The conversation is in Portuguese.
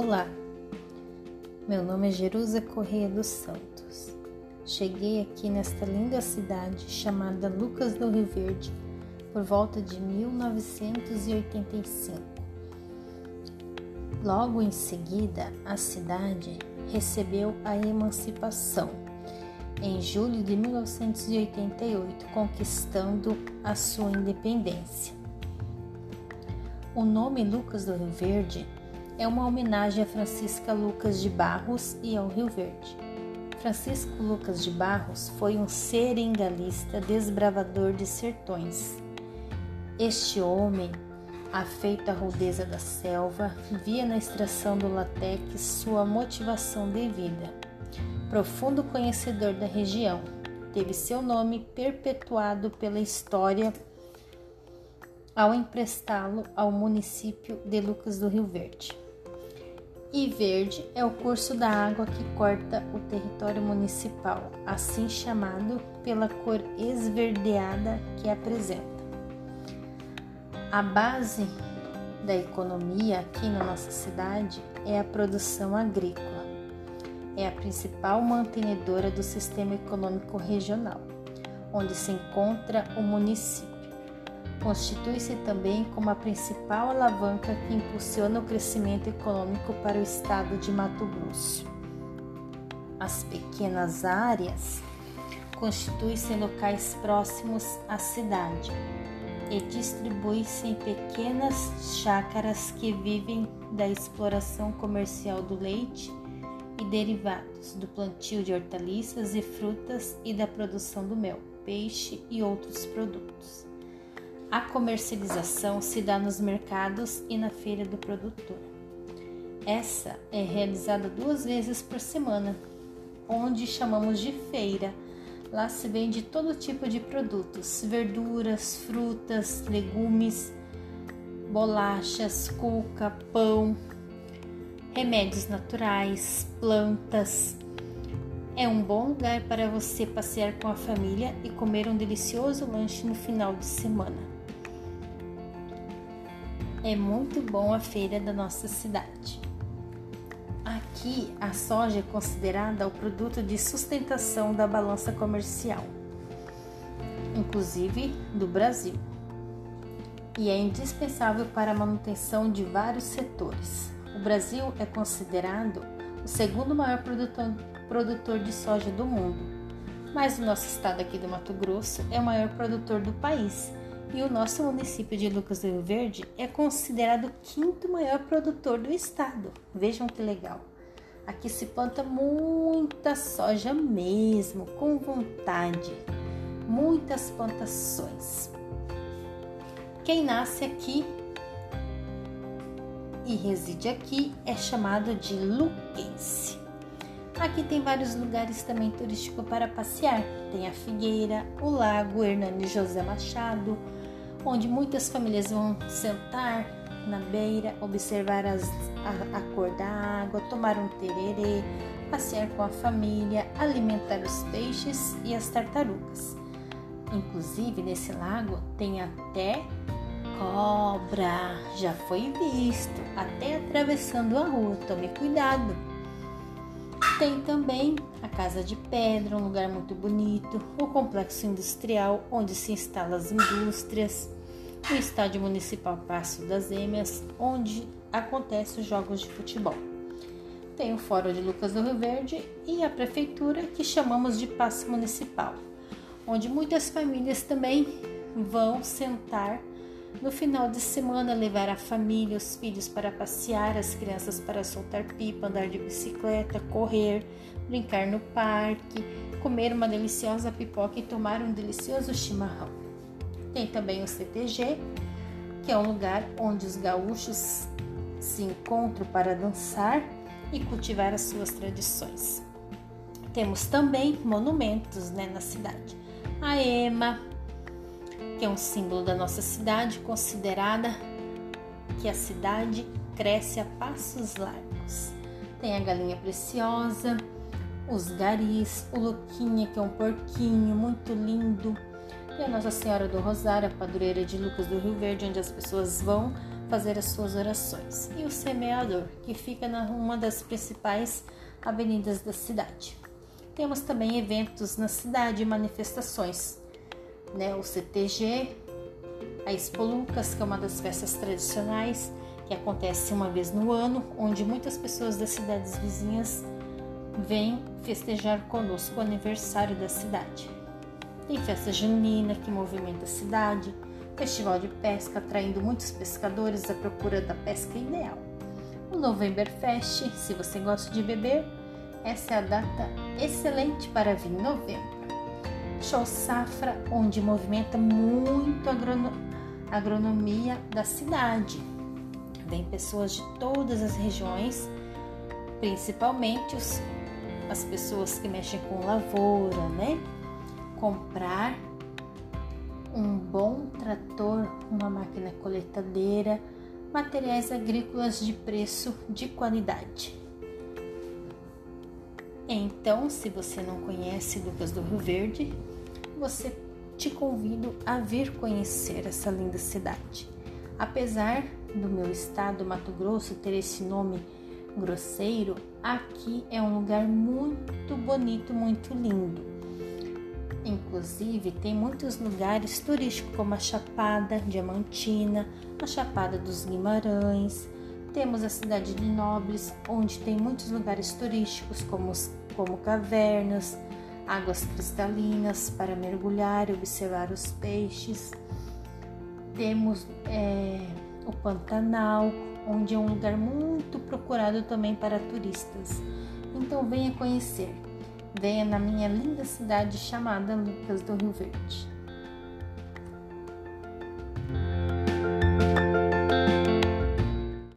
Olá, meu nome é Jerusa Correia dos Santos. Cheguei aqui nesta linda cidade chamada Lucas do Rio Verde por volta de 1985. Logo em seguida, a cidade recebeu a emancipação em julho de 1988, conquistando a sua independência. O nome Lucas do Rio Verde é uma homenagem a Francisca Lucas de Barros e ao Rio Verde. Francisco Lucas de Barros foi um seringalista desbravador de sertões. Este homem, afeito à rudeza da selva, via na extração do latex sua motivação de vida. Profundo conhecedor da região, teve seu nome perpetuado pela história ao emprestá-lo ao município de Lucas do Rio Verde e verde é o curso da água que corta o território municipal, assim chamado pela cor esverdeada que apresenta. A base da economia aqui na nossa cidade é a produção agrícola. É a principal mantenedora do sistema econômico regional, onde se encontra o município constitui-se também como a principal alavanca que impulsiona o crescimento econômico para o estado de Mato Grosso. As pequenas áreas constituem-se locais próximos à cidade e distribuem-se em pequenas chácaras que vivem da exploração comercial do leite e derivados, do plantio de hortaliças e frutas e da produção do mel, peixe e outros produtos. A comercialização se dá nos mercados e na feira do produtor. Essa é realizada duas vezes por semana, onde chamamos de feira. Lá se vende todo tipo de produtos: verduras, frutas, legumes, bolachas, cuca, pão, remédios naturais, plantas. É um bom lugar para você passear com a família e comer um delicioso lanche no final de semana. É muito bom a feira da nossa cidade. Aqui, a soja é considerada o produto de sustentação da balança comercial, inclusive do Brasil, e é indispensável para a manutenção de vários setores. O Brasil é considerado o segundo maior produtor, produtor de soja do mundo, mas o nosso estado aqui do Mato Grosso é o maior produtor do país e o nosso município de Lucas do Rio Verde é considerado o quinto maior produtor do estado. Vejam que legal. Aqui se planta muita soja mesmo, com vontade. Muitas plantações. Quem nasce aqui e reside aqui é chamado de luquense. Aqui tem vários lugares também turísticos para passear. Tem a Figueira, o Lago Hernani José Machado, onde muitas famílias vão sentar na beira, observar as, a, a cor da água, tomar um tererê, passear com a família, alimentar os peixes e as tartarugas. Inclusive, nesse lago tem até cobra, já foi visto, até atravessando a rua, tome cuidado. Tem também a Casa de Pedra, um lugar muito bonito, o complexo industrial onde se instalam as indústrias, o Estádio Municipal Passo das Êmeas, onde acontecem os jogos de futebol. Tem o Fórum de Lucas do Rio Verde e a Prefeitura, que chamamos de Passo Municipal, onde muitas famílias também vão sentar no final de semana, levar a família, os filhos para passear, as crianças para soltar pipa, andar de bicicleta, correr, brincar no parque, comer uma deliciosa pipoca e tomar um delicioso chimarrão. Tem também o CTG, que é um lugar onde os gaúchos se encontram para dançar e cultivar as suas tradições. Temos também monumentos né, na cidade. A EMA, que é um símbolo da nossa cidade, considerada que a cidade cresce a passos largos. Tem a galinha preciosa, os garis, o Luquinha, que é um porquinho muito lindo, e a Nossa Senhora do Rosário, a padroeira de Lucas do Rio Verde, onde as pessoas vão fazer as suas orações, e o semeador, que fica numa das principais avenidas da cidade. Temos também eventos na cidade, manifestações, né? O CTG, a Expo Lucas, que é uma das festas tradicionais que acontece uma vez no ano, onde muitas pessoas das cidades vizinhas vêm festejar conosco o aniversário da cidade. Tem festa junina que movimenta a cidade, festival de pesca atraindo muitos pescadores à procura da pesca ideal. O Novemberfest, se você gosta de beber, essa é a data excelente para vir em novembro. Show Safra, onde movimenta muito a agronomia da cidade. Vem pessoas de todas as regiões, principalmente os, as pessoas que mexem com lavoura, né? Comprar um bom trator, uma máquina coletadeira, materiais agrícolas de preço de qualidade. Então, se você não conhece Lucas do Rio Verde, você te convido a vir conhecer essa linda cidade. Apesar do meu estado, Mato Grosso, ter esse nome grosseiro, aqui é um lugar muito bonito, muito lindo. Inclusive, tem muitos lugares turísticos, como a Chapada Diamantina, a Chapada dos Guimarães. Temos a cidade de Nobres, onde tem muitos lugares turísticos, como como cavernas, águas cristalinas para mergulhar e observar os peixes. Temos é, o Pantanal, onde é um lugar muito procurado também para turistas. Então venha conhecer. Venha na minha linda cidade chamada Lucas do Rio Verde.